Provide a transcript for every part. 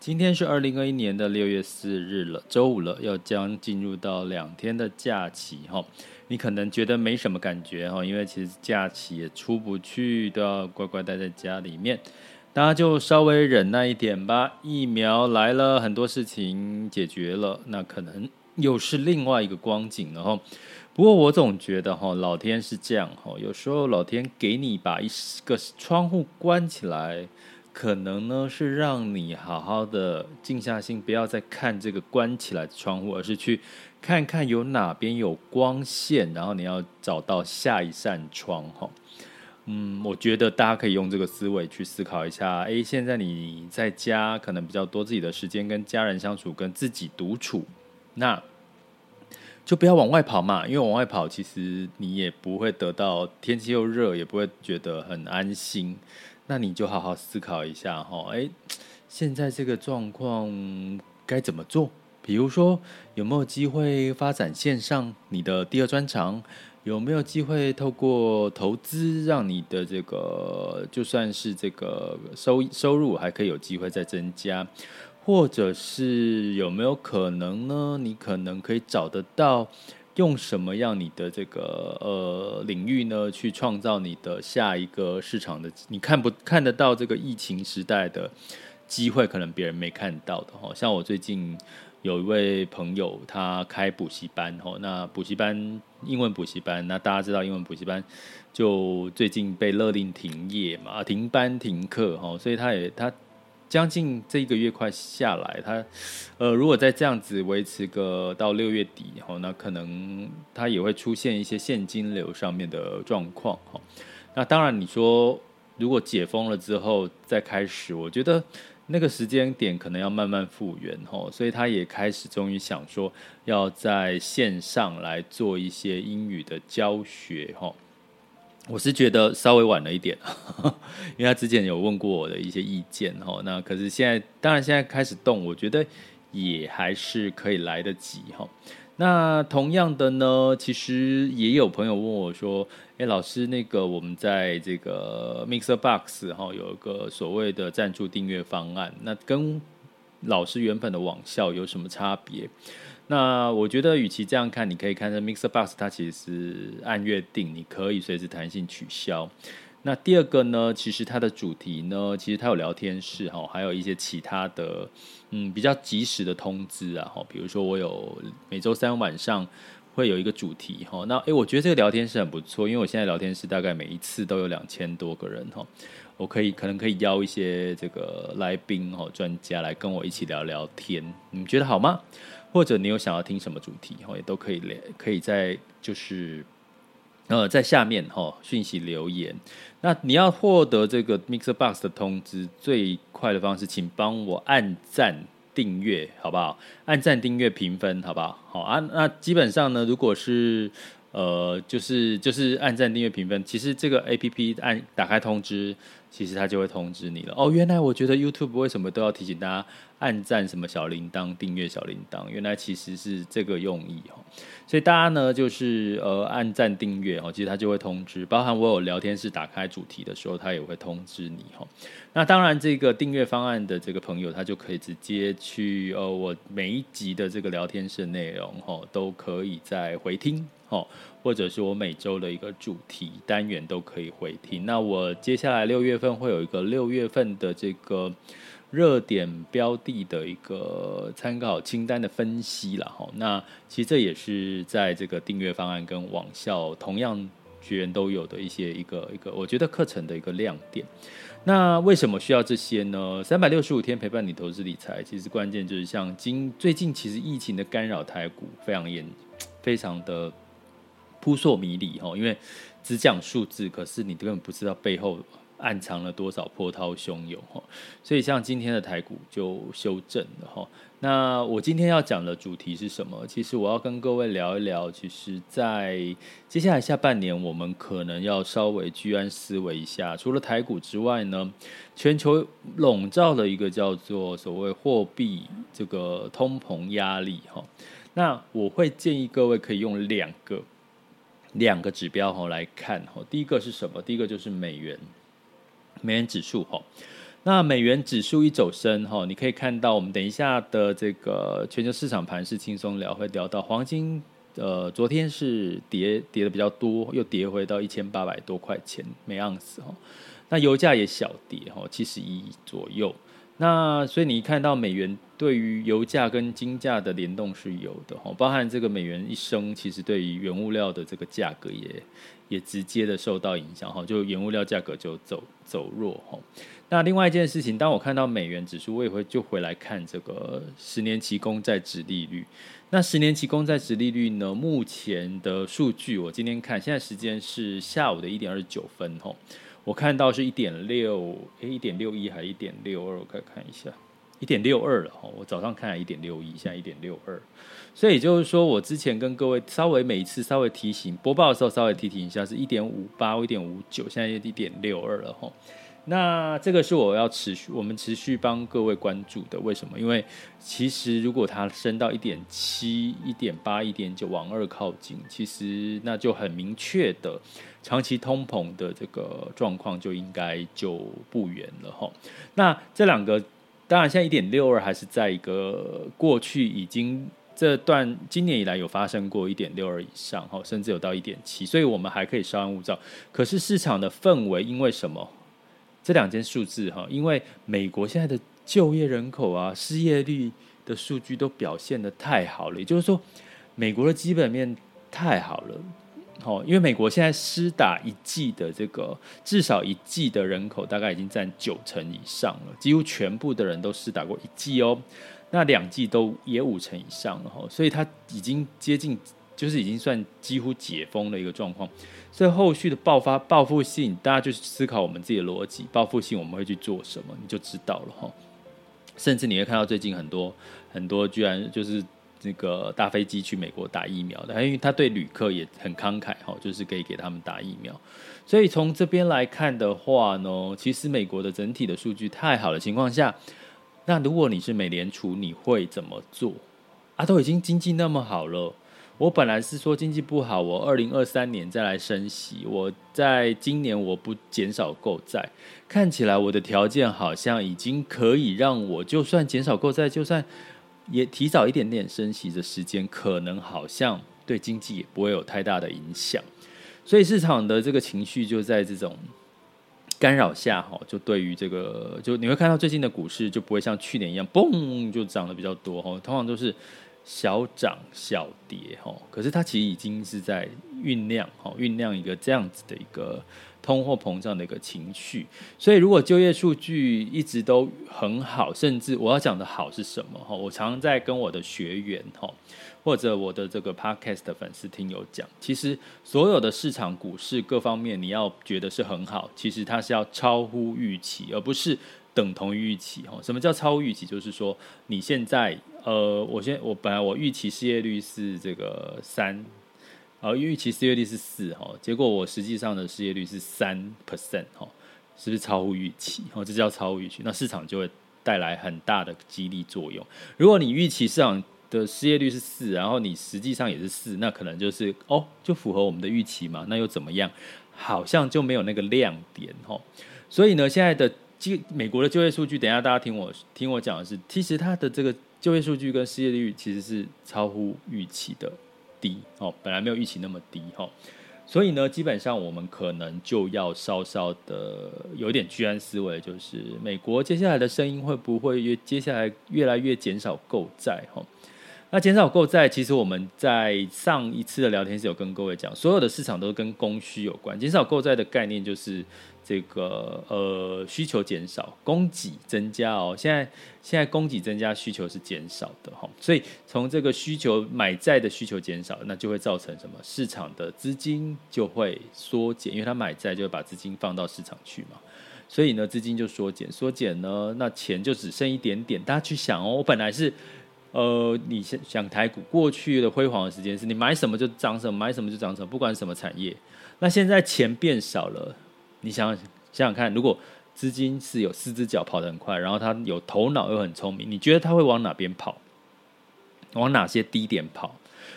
今天是二零二一年的六月四日了，周五了，要将进入到两天的假期哈。你可能觉得没什么感觉哈，因为其实假期也出不去，都要乖乖待在家里面。大家就稍微忍耐一点吧。疫苗来了，很多事情解决了，那可能又是另外一个光景了哈。不过我总觉得哈，老天是这样哈，有时候老天给你把一个窗户关起来。可能呢是让你好好的静下心，不要再看这个关起来的窗户，而是去看看有哪边有光线，然后你要找到下一扇窗哈。嗯，我觉得大家可以用这个思维去思考一下。诶，现在你在家可能比较多自己的时间跟家人相处，跟自己独处，那就不要往外跑嘛，因为往外跑其实你也不会得到，天气又热，也不会觉得很安心。那你就好好思考一下哈，诶，现在这个状况该怎么做？比如说，有没有机会发展线上你的第二专长？有没有机会透过投资，让你的这个就算是这个收收入还可以有机会再增加？或者是有没有可能呢？你可能可以找得到。用什么样你的这个呃领域呢，去创造你的下一个市场的？你看不看得到这个疫情时代的机会？可能别人没看到的哈。像我最近有一位朋友，他开补习班哈，那补习班英文补习班，那大家知道英文补习班就最近被勒令停业嘛，停班停课哈，所以他也他。将近这一个月快下来，他，呃，如果再这样子维持个到六月底，哈，那可能他也会出现一些现金流上面的状况，哈。那当然，你说如果解封了之后再开始，我觉得那个时间点可能要慢慢复原，哈。所以他也开始终于想说要在线上来做一些英语的教学，哈。我是觉得稍微晚了一点，因为他之前有问过我的一些意见哈，那可是现在当然现在开始动，我觉得也还是可以来得及哈。那同样的呢，其实也有朋友问我说：“诶，老师，那个我们在这个 Mixer Box 哈有一个所谓的赞助订阅方案，那跟老师原本的网校有什么差别？”那我觉得，与其这样看，你可以看这 Mixer Box，它其实按月定，你可以随时弹性取消。那第二个呢，其实它的主题呢，其实它有聊天室哈，还有一些其他的，嗯，比较及时的通知啊哈。比如说，我有每周三晚上会有一个主题哈。那诶，我觉得这个聊天室很不错，因为我现在聊天室大概每一次都有两千多个人哈。我可以可能可以邀一些这个来宾哦专家来跟我一起聊聊天，你觉得好吗？或者你有想要听什么主题哦，也都可以连，可以在就是呃在下面哈讯息留言。那你要获得这个 Mixer Box 的通知，最快的方式，请帮我按赞订阅，好不好？按赞订阅评分，好不好？好啊，那基本上呢，如果是呃就是就是按赞订阅评分，其实这个 APP 按打开通知。其实他就会通知你了哦。原来我觉得 YouTube 为什么都要提醒大家按赞什么小铃铛、订阅小铃铛？原来其实是这个用意哈。所以大家呢，就是呃按赞订阅哦，其实他就会通知。包含我有聊天室打开主题的时候，他也会通知你哈。那当然，这个订阅方案的这个朋友，他就可以直接去呃我每一集的这个聊天室内容哈，都可以再回听哦。或者是我每周的一个主题单元都可以回听。那我接下来六月份会有一个六月份的这个热点标的的一个参考清单的分析了哈。那其实这也是在这个订阅方案跟网校同样学员都有的一些一个一个，我觉得课程的一个亮点。那为什么需要这些呢？三百六十五天陪伴你投资理财，其实关键就是像今最近其实疫情的干扰，台股非常严，非常的扑朔迷离哈。因为只讲数字，可是你根本不知道背后。暗藏了多少波涛汹涌哈，所以像今天的台股就修正了哈。那我今天要讲的主题是什么？其实我要跟各位聊一聊，其实，在接下来下半年，我们可能要稍微居安思危一下。除了台股之外呢，全球笼罩了一个叫做所谓货币这个通膨压力哈。那我会建议各位可以用两个两个指标哈来看哈。第一个是什么？第一个就是美元。美元指数哈，那美元指数一走升哈，你可以看到我们等一下的这个全球市场盘是轻松聊，会聊到黄金，呃，昨天是跌跌的比较多，又跌回到一千八百多块钱每盎司哈，那油价也小跌哈，七十一左右。那所以你看到美元对于油价跟金价的联动是有的哈，包含这个美元一升，其实对于原物料的这个价格也也直接的受到影响哈，就原物料价格就走走弱哈。那另外一件事情，当我看到美元指数，我也会就回来看这个十年期公债殖利率。那十年期公债殖利率呢，目前的数据我今天看，现在时间是下午的一点二十九分哈。我看到是一点六，哎，一点六一还是一点六二？我再看一下，一点六二了哈。我早上看了一点六一，现在一点六二。所以也就是说，我之前跟各位稍微每一次稍微提醒播报的时候，稍微提醒一下是一点五八一点五九，现在一点六二了哈。那这个是我要持续，我们持续帮各位关注的。为什么？因为其实如果它升到一点七、一点八、一点九往二靠近，其实那就很明确的。长期通膨的这个状况就应该就不远了哈。那这两个当然现在一点六二还是在一个过去已经这段今年以来有发生过一点六二以上哈，甚至有到一点七，所以我们还可以稍安勿躁。可是市场的氛围因为什么？这两件数字哈，因为美国现在的就业人口啊、失业率的数据都表现得太好了，也就是说，美国的基本面太好了。哦，因为美国现在施打一剂的这个至少一剂的人口大概已经占九成以上了，几乎全部的人都施打过一剂哦。那两剂都也五成以上了哈，所以它已经接近，就是已经算几乎解封的一个状况。所以后续的爆发报复性，大家就思考我们自己的逻辑，报复性我们会去做什么，你就知道了哈。甚至你会看到最近很多很多居然就是。那个搭飞机去美国打疫苗的，因为他对旅客也很慷慨哈，就是可以给他们打疫苗。所以从这边来看的话呢，其实美国的整体的数据太好的情况下，那如果你是美联储，你会怎么做？啊，都已经经济那么好了，我本来是说经济不好，我二零二三年再来升息，我在今年我不减少购债，看起来我的条件好像已经可以让我就算减少购债，就算。也提早一点点升息的时间，可能好像对经济也不会有太大的影响，所以市场的这个情绪就在这种干扰下，哈，就对于这个，就你会看到最近的股市就不会像去年一样，嘣就涨得比较多，哈，通常都是小涨小跌，哈，可是它其实已经是在酝酿，哈，酝酿一个这样子的一个。通货膨胀的一个情绪，所以如果就业数据一直都很好，甚至我要讲的好是什么？哈，我常常在跟我的学员哈，或者我的这个 podcast 的粉丝听友讲，其实所有的市场股市各方面，你要觉得是很好，其实它是要超乎预期，而不是等同于预期。哈，什么叫超乎预期？就是说你现在呃，我现我本来我预期失业率是这个三。而预期失业率是四哈，结果我实际上的失业率是三 percent 哈，是不是超乎预期？哦，这叫超乎预期，那市场就会带来很大的激励作用。如果你预期市场的失业率是四，然后你实际上也是四，那可能就是哦，就符合我们的预期嘛？那又怎么样？好像就没有那个亮点哈。所以呢，现在的就美国的就业数据，等一下大家听我听我讲的是，其实它的这个就业数据跟失业率其实是超乎预期的。低哦，本来没有预期那么低哈，所以呢，基本上我们可能就要稍稍的有点居安思危，就是美国接下来的声音会不会越接下来越来越减少购债哈？那减少购债，其实我们在上一次的聊天是有跟各位讲，所有的市场都跟供需有关。减少购债的概念就是这个呃需求减少，供给增加哦。现在现在供给增加，需求是减少的哈。所以从这个需求买债的需求减少，那就会造成什么？市场的资金就会缩减，因为他买债就会把资金放到市场去嘛。所以呢，资金就缩减，缩减呢，那钱就只剩一点点。大家去想哦，我本来是。呃，你想想台股过去的辉煌的时间是你买什么就涨什么，买什么就涨什么，不管什么产业。那现在钱变少了，你想想想想看，如果资金是有四只脚跑得很快，然后他有头脑又很聪明，你觉得他会往哪边跑？往哪些低点跑？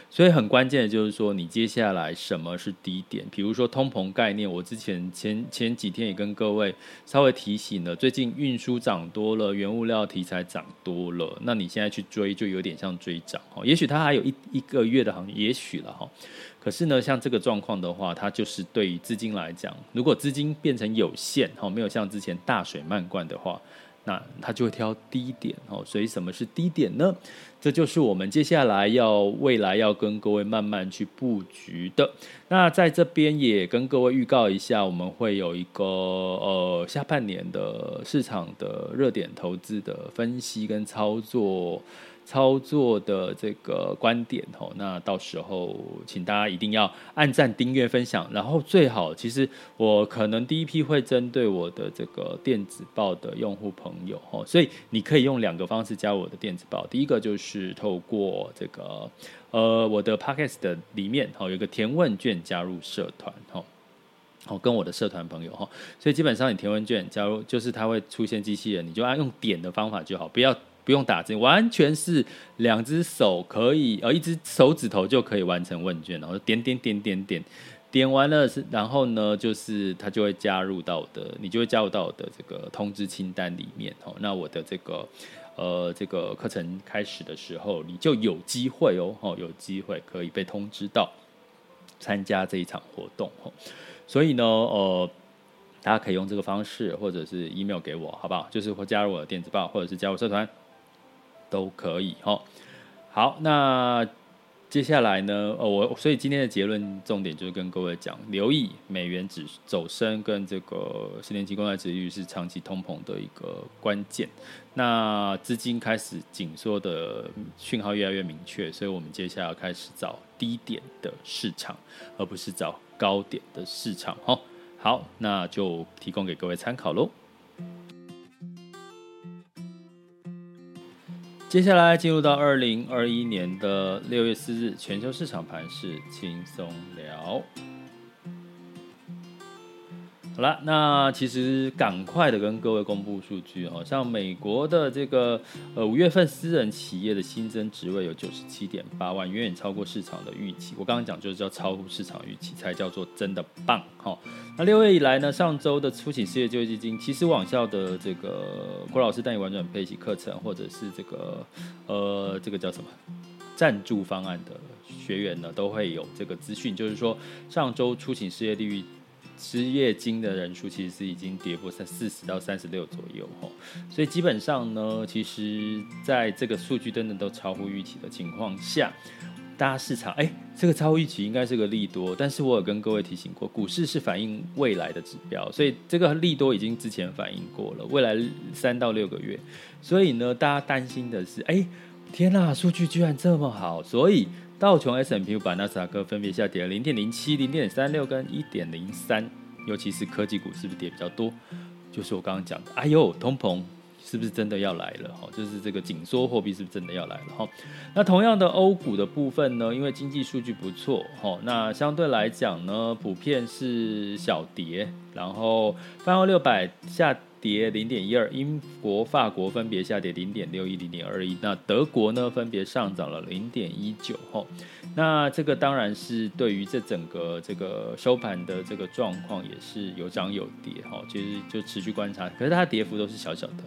所以很关键的就是说，你接下来什么是低点？比如说通膨概念，我之前前前几天也跟各位稍微提醒了，最近运输涨多了，原物料题材涨多了，那你现在去追就有点像追涨哈。也许它还有一一个月的行情，也许了哈。可是呢，像这个状况的话，它就是对于资金来讲，如果资金变成有限哈，没有像之前大水漫灌的话。那它就会挑低点哦，所以什么是低点呢？这就是我们接下来要未来要跟各位慢慢去布局的。那在这边也跟各位预告一下，我们会有一个呃下半年的市场的热点投资的分析跟操作。操作的这个观点哦，那到时候请大家一定要按赞、订阅、分享，然后最好其实我可能第一批会针对我的这个电子报的用户朋友哦，所以你可以用两个方式加我的电子报，第一个就是是透过这个呃我的 Podcast 的里面吼有一个填问卷加入社团哦。哦跟我的社团朋友哈，所以基本上你填问卷加入就是它会出现机器人，你就按用点的方法就好，不要。不用打字，完全是两只手可以，呃，一只手指头就可以完成问卷，然后点点点点点，点完了是，然后呢，就是它就会加入到我的，你就会加入到我的这个通知清单里面哦。那我的这个，呃，这个课程开始的时候，你就有机会哦，哦，有机会可以被通知到参加这一场活动哦。所以呢，呃。大家可以用这个方式，或者是 email 给我，好不好？就是或加入我的电子报，或者是加入社团。都可以哦，好，那接下来呢？呃，我所以今天的结论重点就是跟各位讲，留意美元指走升跟这个十年期公债殖率是长期通膨的一个关键。那资金开始紧缩的讯号越来越明确，所以我们接下来要开始找低点的市场，而不是找高点的市场。哦，好，那就提供给各位参考喽。接下来进入到二零二一年的六月四日，全球市场盘势轻松聊。好了，那其实赶快的跟各位公布数据哦，像美国的这个呃五月份私人企业的新增职位有九十七点八万，远远超过市场的预期。我刚刚讲就是叫超乎市场预期，才叫做真的棒哈。那六月以来呢，上周的初请失业救济金，其实网校的这个郭老师带你玩转配息课程，或者是这个呃这个叫什么赞助方案的学员呢，都会有这个资讯，就是说上周初请失业利率。失业金的人数其实是已经跌破三四十到三十六左右吼，所以基本上呢，其实在这个数据真的都超乎预期的情况下，大家市场哎，这个超预期应该是个利多，但是我有跟各位提醒过，股市是反映未来的指标，所以这个利多已经之前反映过了，未来三到六个月，所以呢，大家担心的是，哎，天呐，数据居然这么好，所以。道琼 s m p 五百、纳斯达克分别下跌了零点零七、零点三六跟一点零三，尤其是科技股是不是跌比较多？就是我刚刚讲的，哎呦，通膨是不是真的要来了？哈，就是这个紧缩货币是不是真的要来了？哈，那同样的欧股的部分呢，因为经济数据不错，哈，那相对来讲呢，普遍是小跌，然后泛欧六百下。跌零点一二，英国、法国分别下跌零点六一、零点二一，那德国呢分别上涨了零点一九。吼，那这个当然是对于这整个这个收盘的这个状况也是有涨有跌。吼，其实就持续观察，可是它跌幅都是小小的。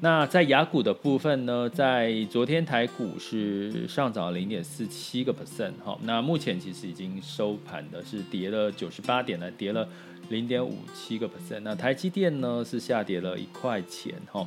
那在雅股的部分呢，在昨天台股是上涨了零点四七个 percent 哈，那目前其实已经收盘的是跌了九十八点了，跌了零点五七个 percent。那台积电呢是下跌了一块钱哈，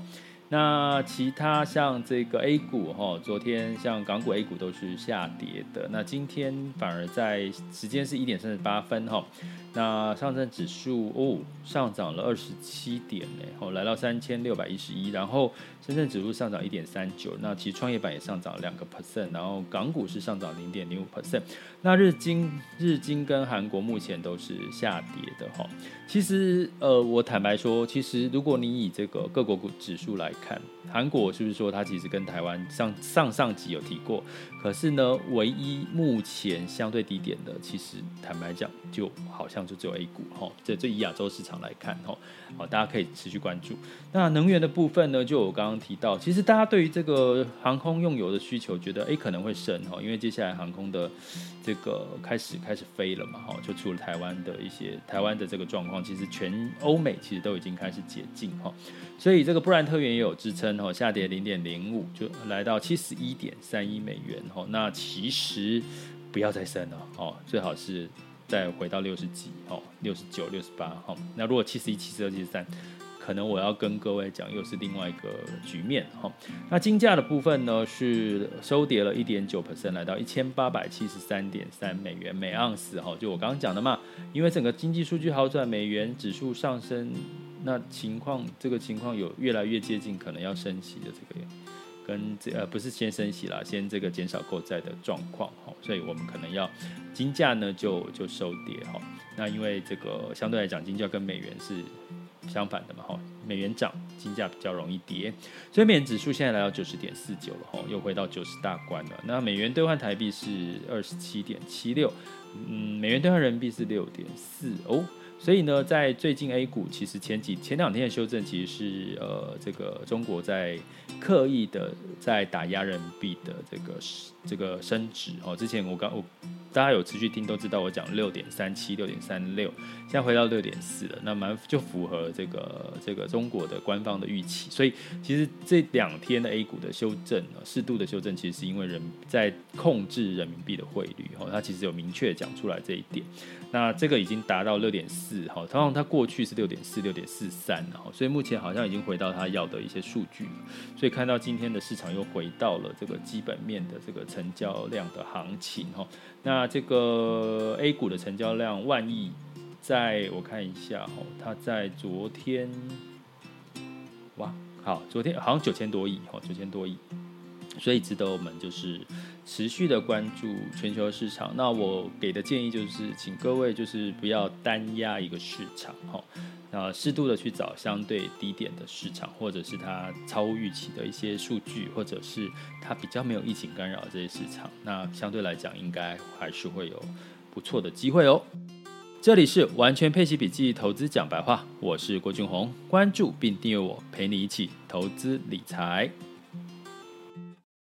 那其他像这个 A 股哈，昨天像港股 A 股都是下跌的，那今天反而在时间是一点三十八分哈。那上证指数哦上涨了二十七点呢，哦来到三千六百一十一，然后深圳指数上涨一点三九，那其实创业板也上涨两个 percent，然后港股是上涨零点零五 percent，那日经日经跟韩国目前都是下跌的哈。其实呃我坦白说，其实如果你以这个各国股指数来看，韩国是不是说它其实跟台湾上上上集有提过？可是呢，唯一目前相对低点的，其实坦白讲，就好像就只有 A 股哈。这这以亚洲市场来看哈，好，大家可以持续关注。那能源的部分呢，就我刚刚提到，其实大家对于这个航空用油的需求，觉得诶可能会升哈，因为接下来航空的这个开始开始飞了嘛哈，就除了台湾的一些台湾的这个状况，其实全欧美其实都已经开始解禁哈，所以这个布兰特原油也有支撑哈，下跌零点零五，就来到七十一点三一美元哈。那其实不要再升了哦，最好是再回到六十几哦，六十九、六十八。那如果七十一、七十二、七十三，可能我要跟各位讲，又是另外一个局面哈。那金价的部分呢，是收跌了一点九 percent，来到一千八百七十三点三美元每盎司哈。就我刚刚讲的嘛，因为整个经济数据好转，美元指数上升，那情况这个情况有越来越接近可能要升息的这个。跟这呃不是先升息啦，先这个减少购债的状况，所以我们可能要金价呢就就收跌哈。那因为这个相对来讲，金价跟美元是相反的嘛哈，美元涨，金价比较容易跌，所以美元指数现在来到九十点四九了哈，又回到九十大关了。那美元兑换台币是二十七点七六，嗯，美元兑换人民币是六点四哦。所以呢，在最近 A 股，其实前几前两天的修正，其实是呃，这个中国在刻意的在打压人民币的这个这个升值哦。之前我刚我。大家有持续听都知道，我讲六点三七、六点三六，现在回到六点四了，那蛮就符合这个这个中国的官方的预期。所以其实这两天的 A 股的修正呢，适度的修正，其实是因为人在控制人民币的汇率，哦，它其实有明确讲出来这一点。那这个已经达到六点四，哈，通常它过去是六点四、六点四三，哈，所以目前好像已经回到它要的一些数据。所以看到今天的市场又回到了这个基本面的这个成交量的行情，哈。那这个 A 股的成交量万亿，在我看一下哦，它在昨天，哇，好，昨天好像九千多亿哦，九千多亿，所以值得我们就是持续的关注全球市场。那我给的建议就是，请各位就是不要单压一个市场哈。那适度的去找相对低点的市场，或者是它超预期的一些数据，或者是它比较没有疫情干扰这些市场，那相对来讲应该还是会有不错的机会哦。这里是完全配息笔记投资讲白话，我是郭俊宏，关注并订阅我，陪你一起投资理财。